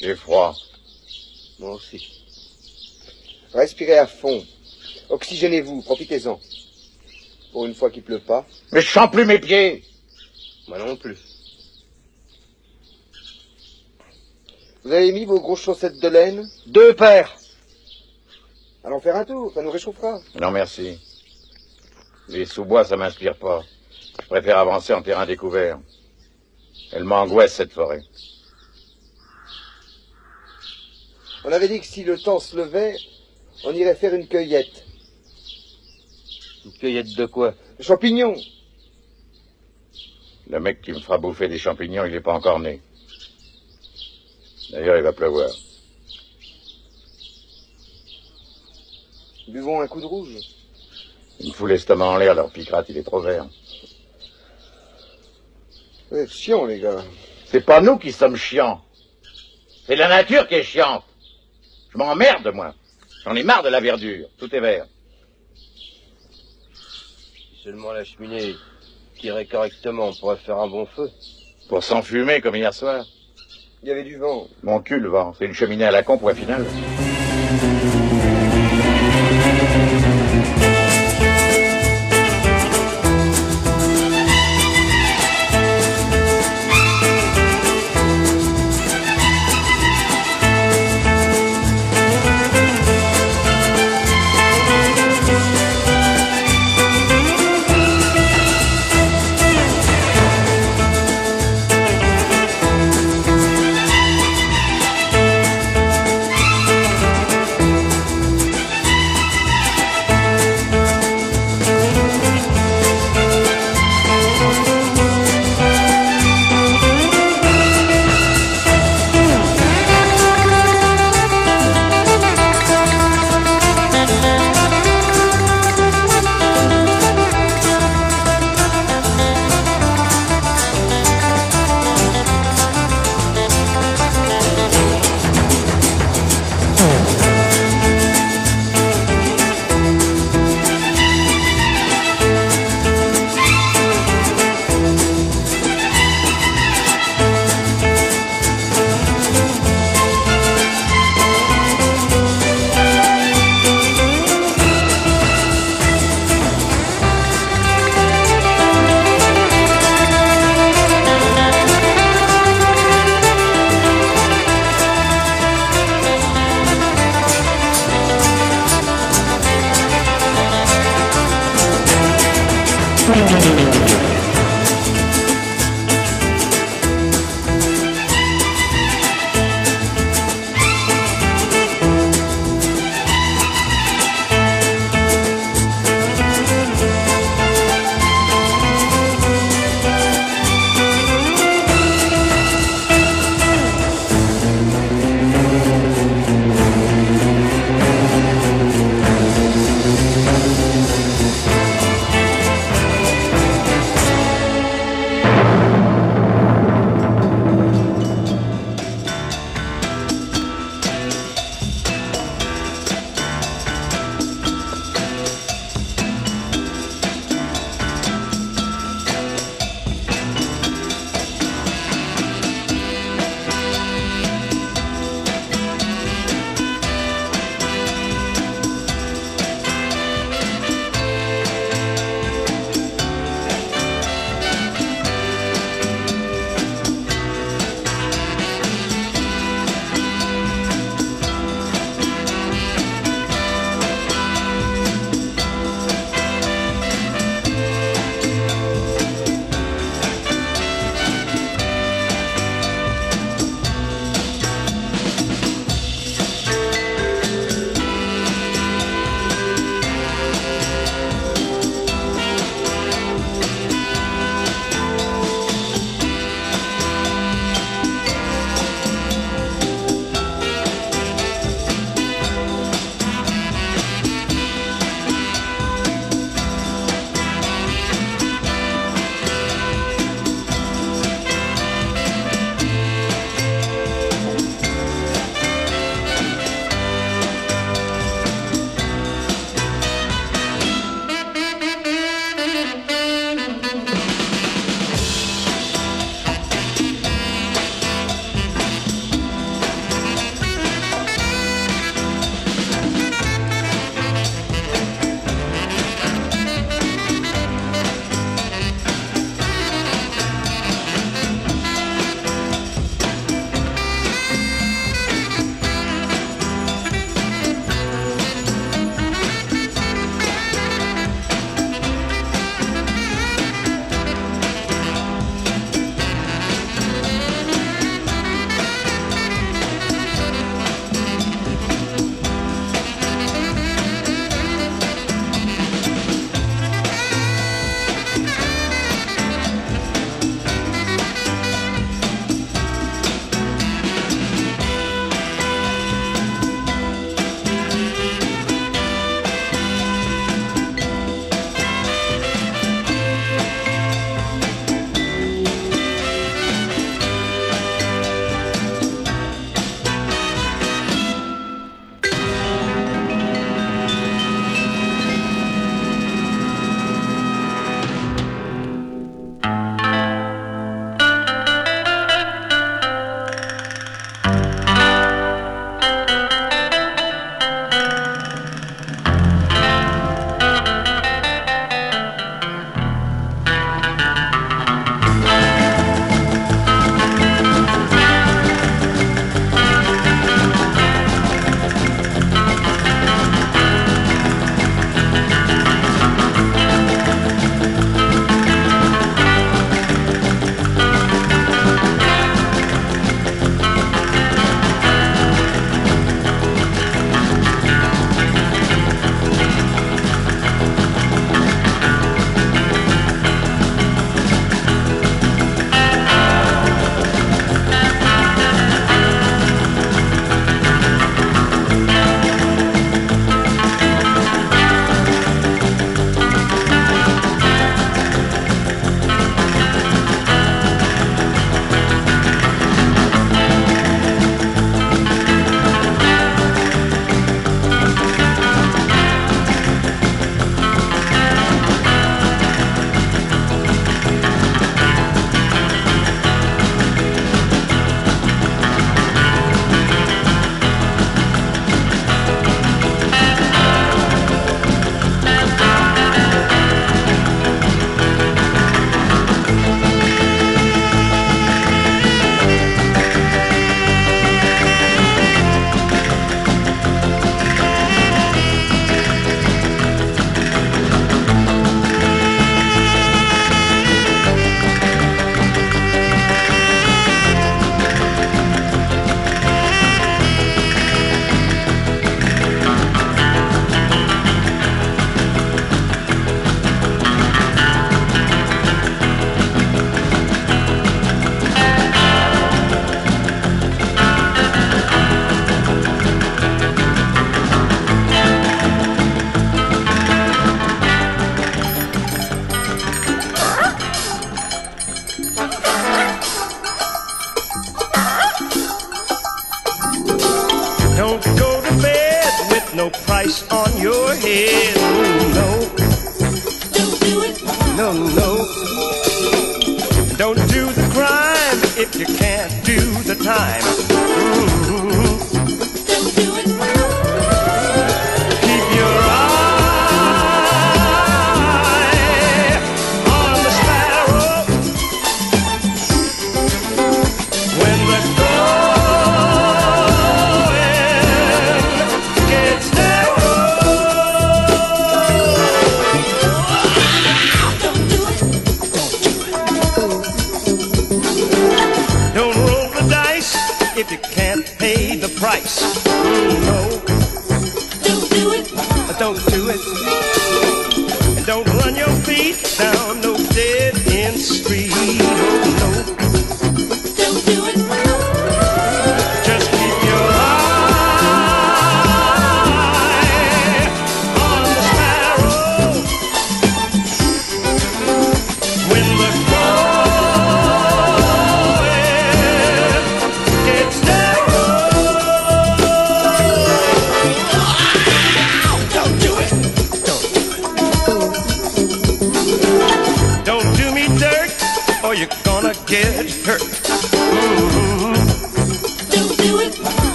J'ai froid. Moi aussi. Respirez à fond. Oxygénez-vous, profitez-en. Pour une fois qu'il pleut pas. Mais je sens plus mes pieds. Moi non plus. Vous avez mis vos grosses chaussettes de laine? Deux paires. Allons faire un tour, ça nous réchauffera. Non, merci. Les sous-bois, ça m'inspire pas. Je préfère avancer en terrain découvert. Elle m'angoisse, cette forêt. On avait dit que si le temps se levait, on irait faire une cueillette. Une cueillette de quoi? Champignons. Le mec qui me fera bouffer des champignons, il n'est pas encore né. D'ailleurs, il va pleuvoir. Buvons un coup de rouge. Il me fout l'estomac en l'air, leur picrate, il est trop vert. Vous êtes chiants, les gars. C'est pas nous qui sommes chiants. C'est la nature qui est chiante. Je m'emmerde, moi. J'en ai marre de la verdure. Tout est vert. Si seulement la cheminée tirait correctement, on pourrait faire un bon feu. Pour s'enfumer comme hier soir. Il y avait du vent. Mon cul, le vent. C'est une cheminée à la con, point final.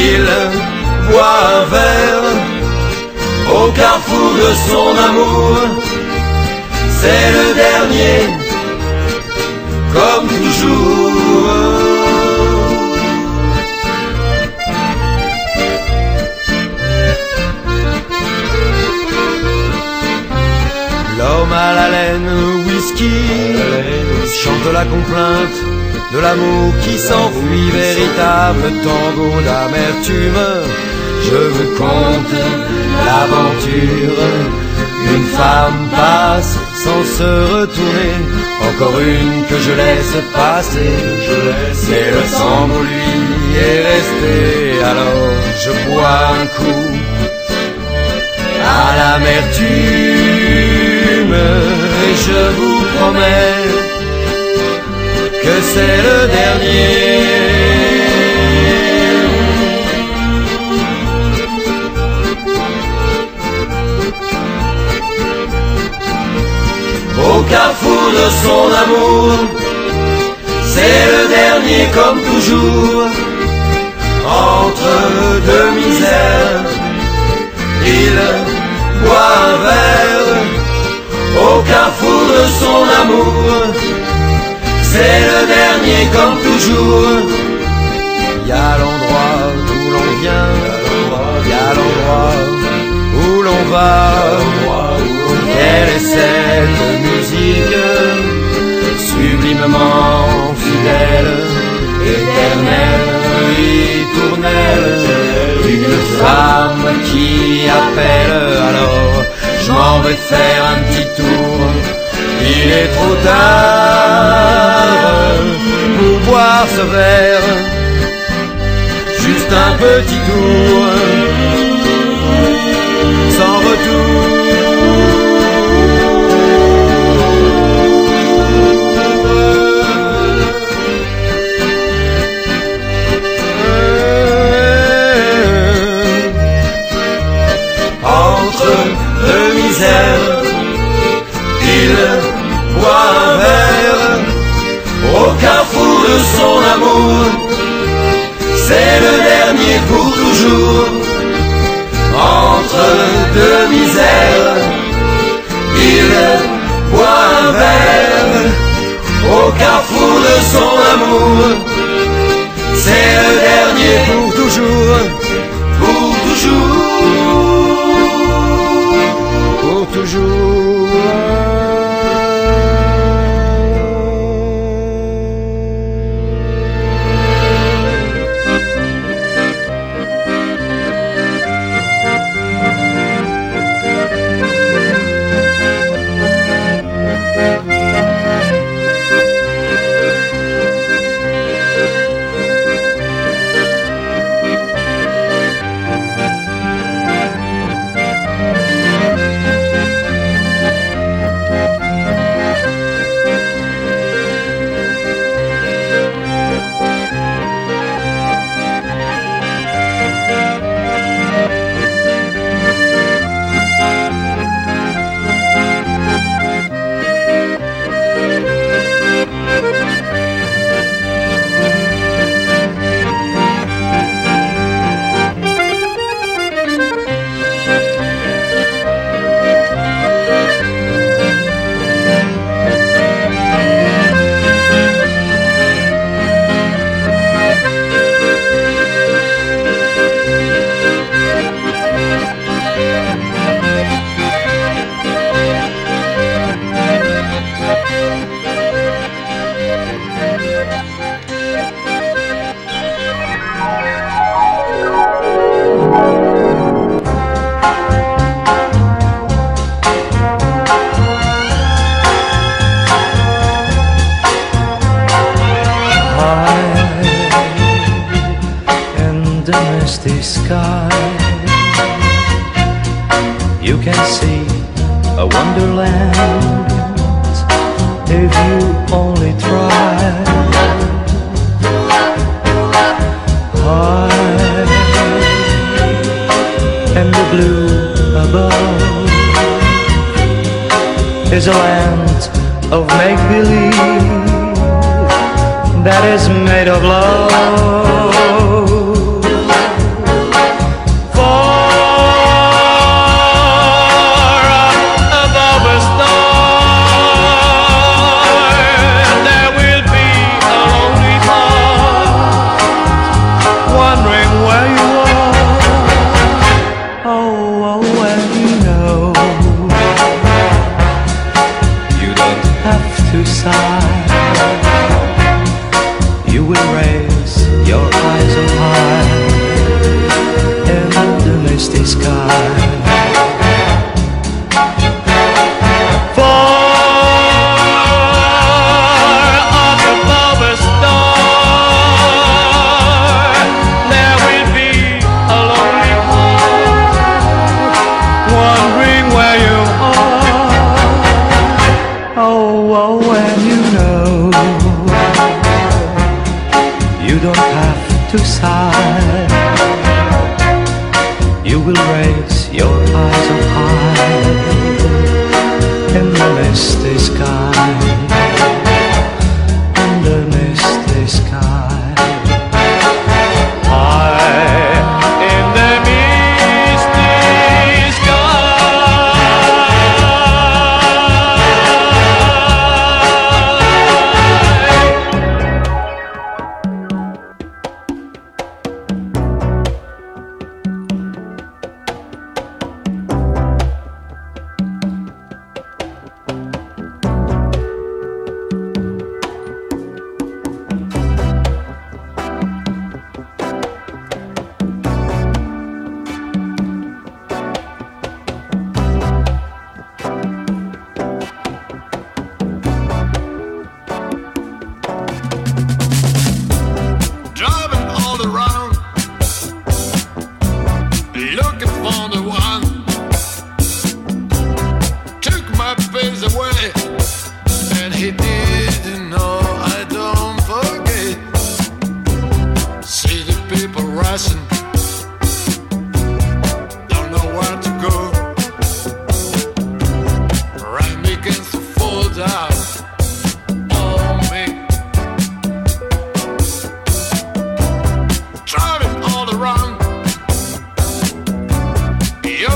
il boit un verre au carrefour de son amour. C'est le dernier, comme toujours. L'homme à la laine, whisky, chante la complainte de l'amour qui s'enfuit, véritable tango d'amertume. Je vous conte l'aventure. Une femme passe sans se retourner, encore une que je laisse passer. Je laisse le sang pour lui est resté, alors je bois un coup à l'amertume et je vous promets que c'est le dernier. Au carrefour de son amour, c'est le dernier comme toujours, entre deux misères, il boit un verre au carrefour de son amour. C'est le dernier comme toujours. Y a l'endroit où l'on vient, y a l'endroit où l'on va. Quelle est cette musique sublimement fidèle, éternelle, ritournelle, une femme qui appelle alors je m'en vais faire un petit tour. Il est trop tard pour boire ce verre, juste un petit tour, sans retour. Entre deux misères, au carrefour de son amour. C'est le dernier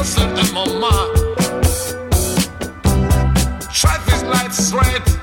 innocent and. Traffic lights, red.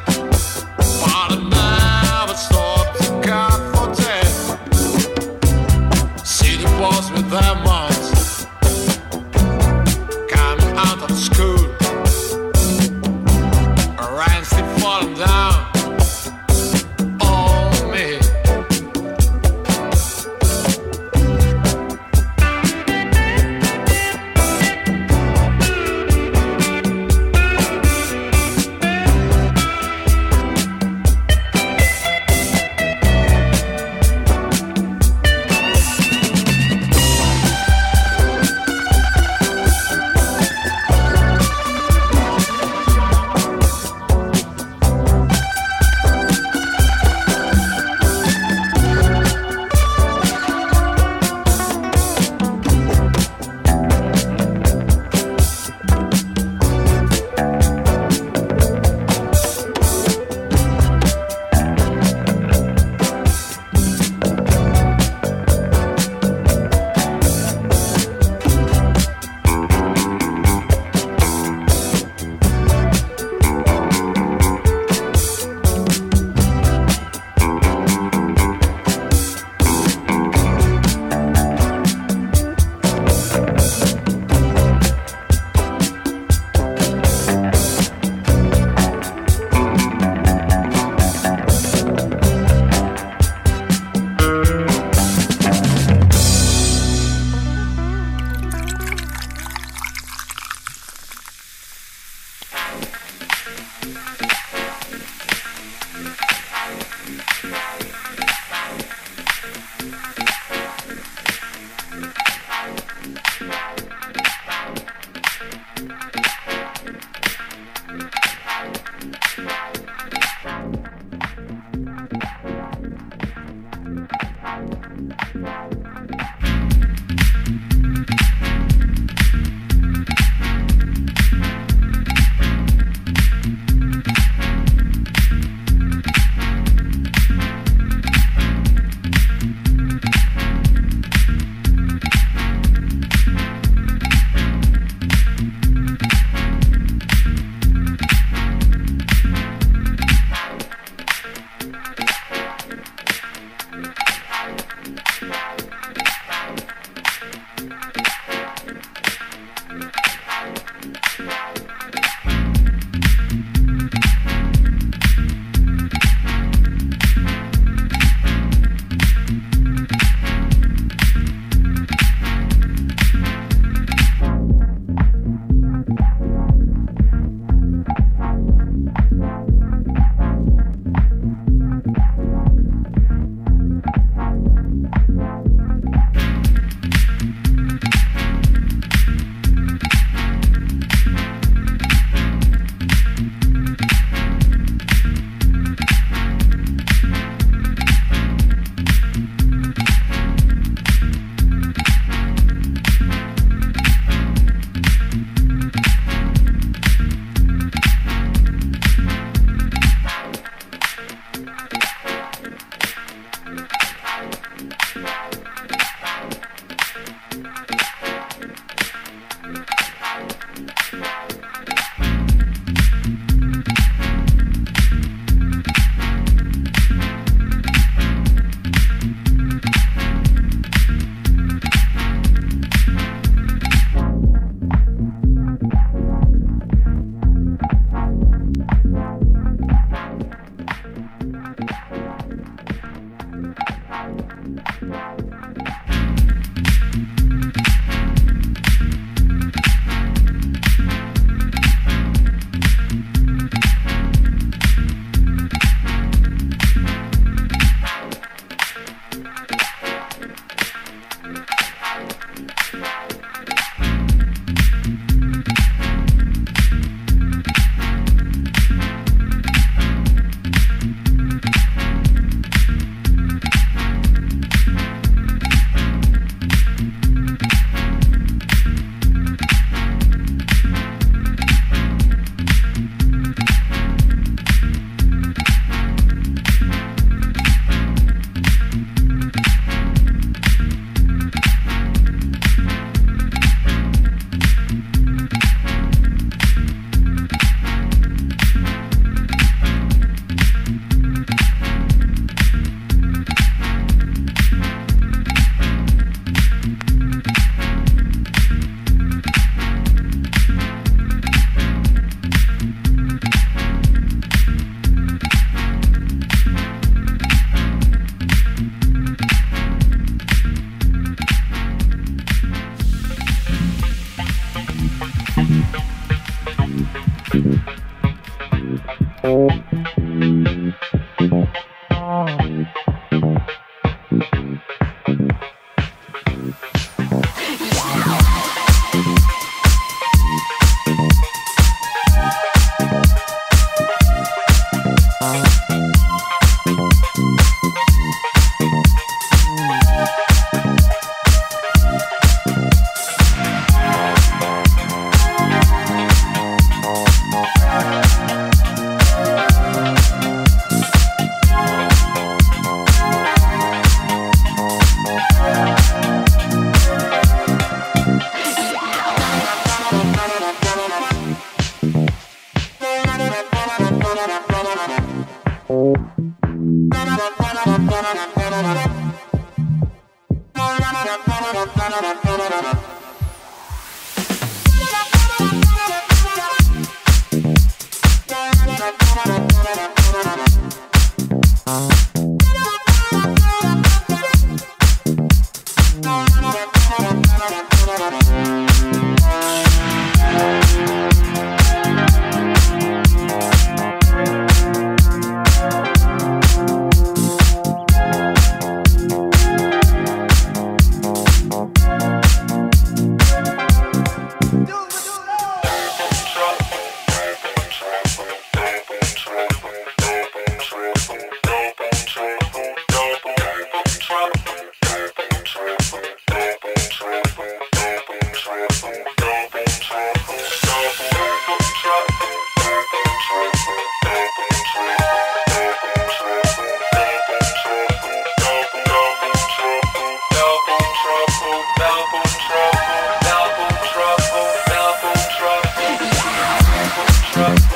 trust.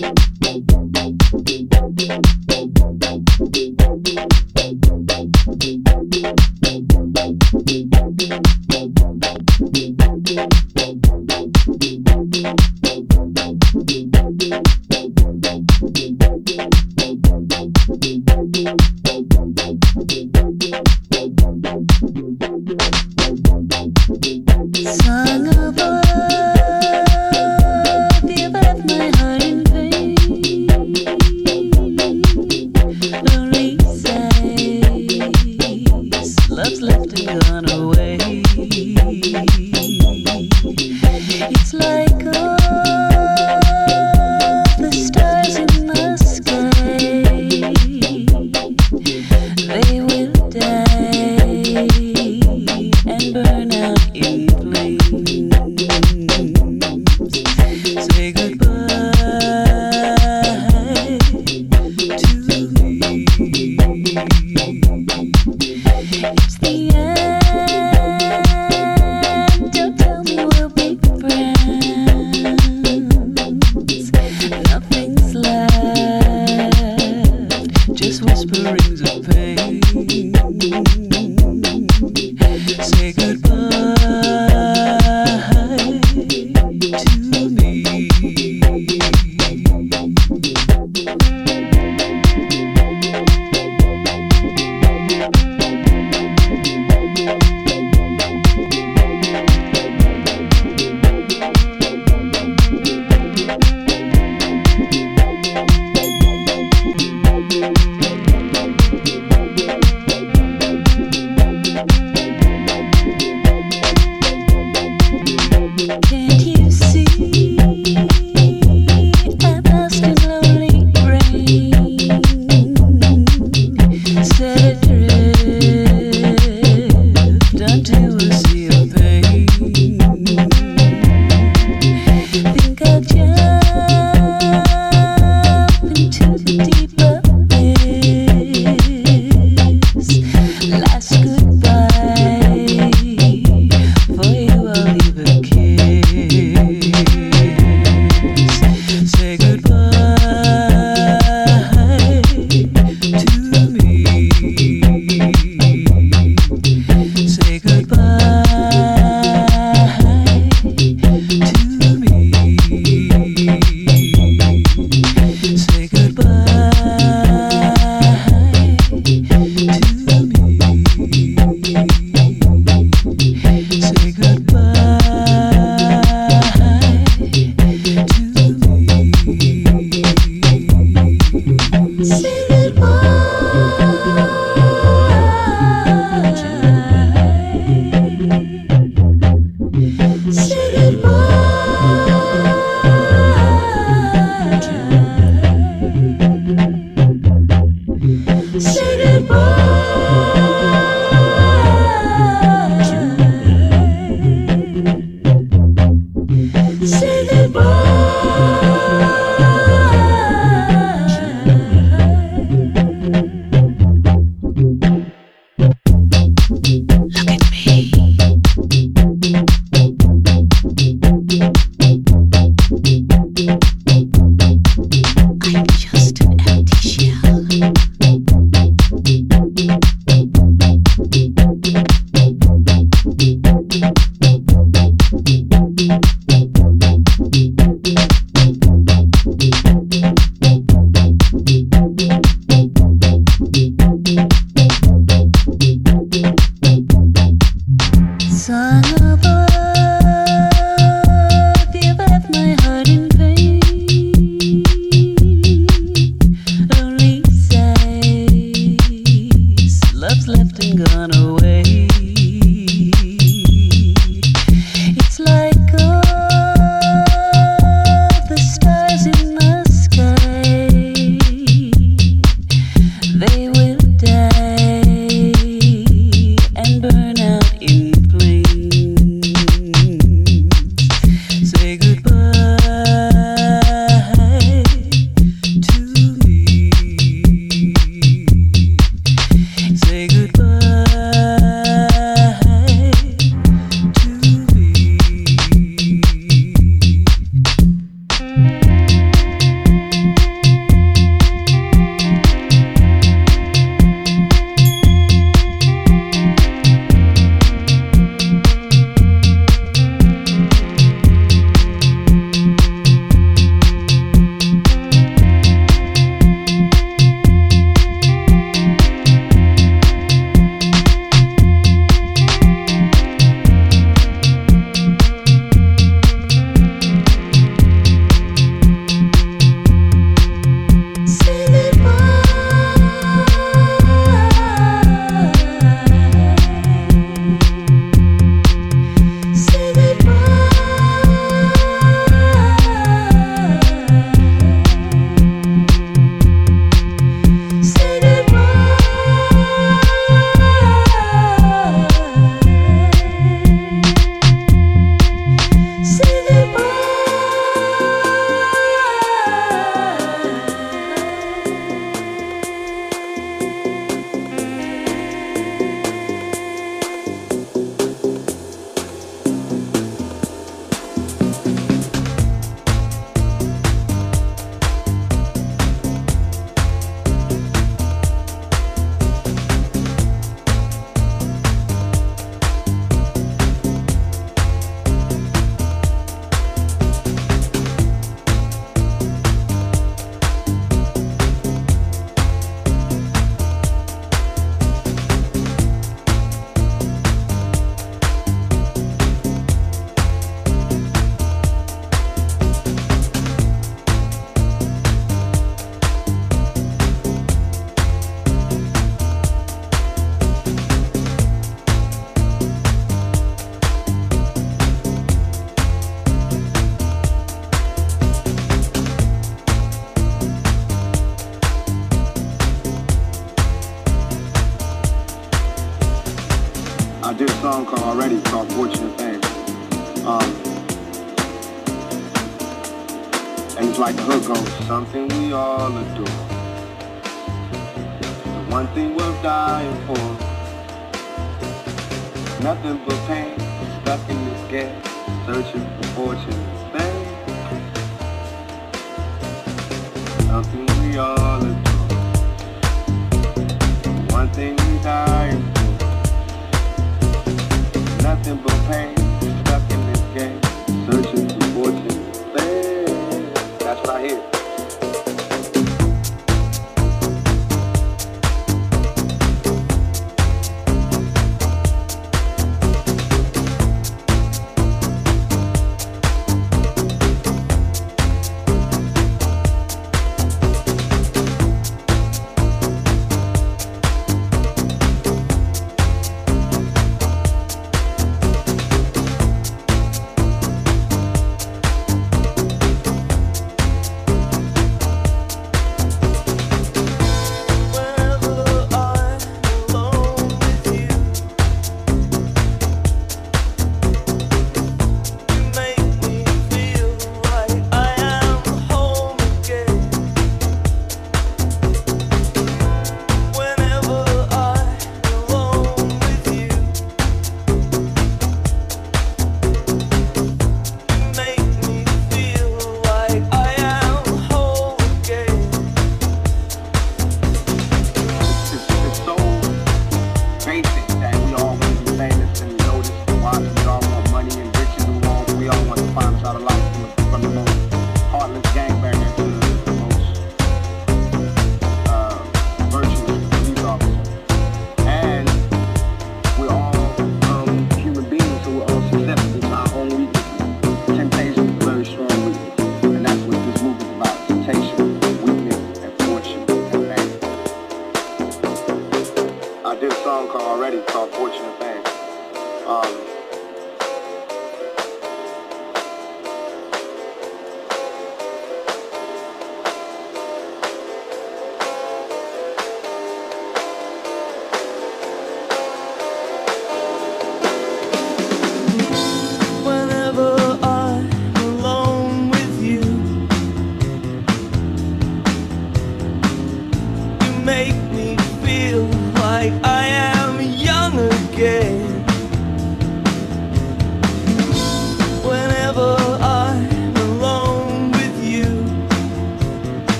Thank you.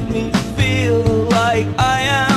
Make me feel like I am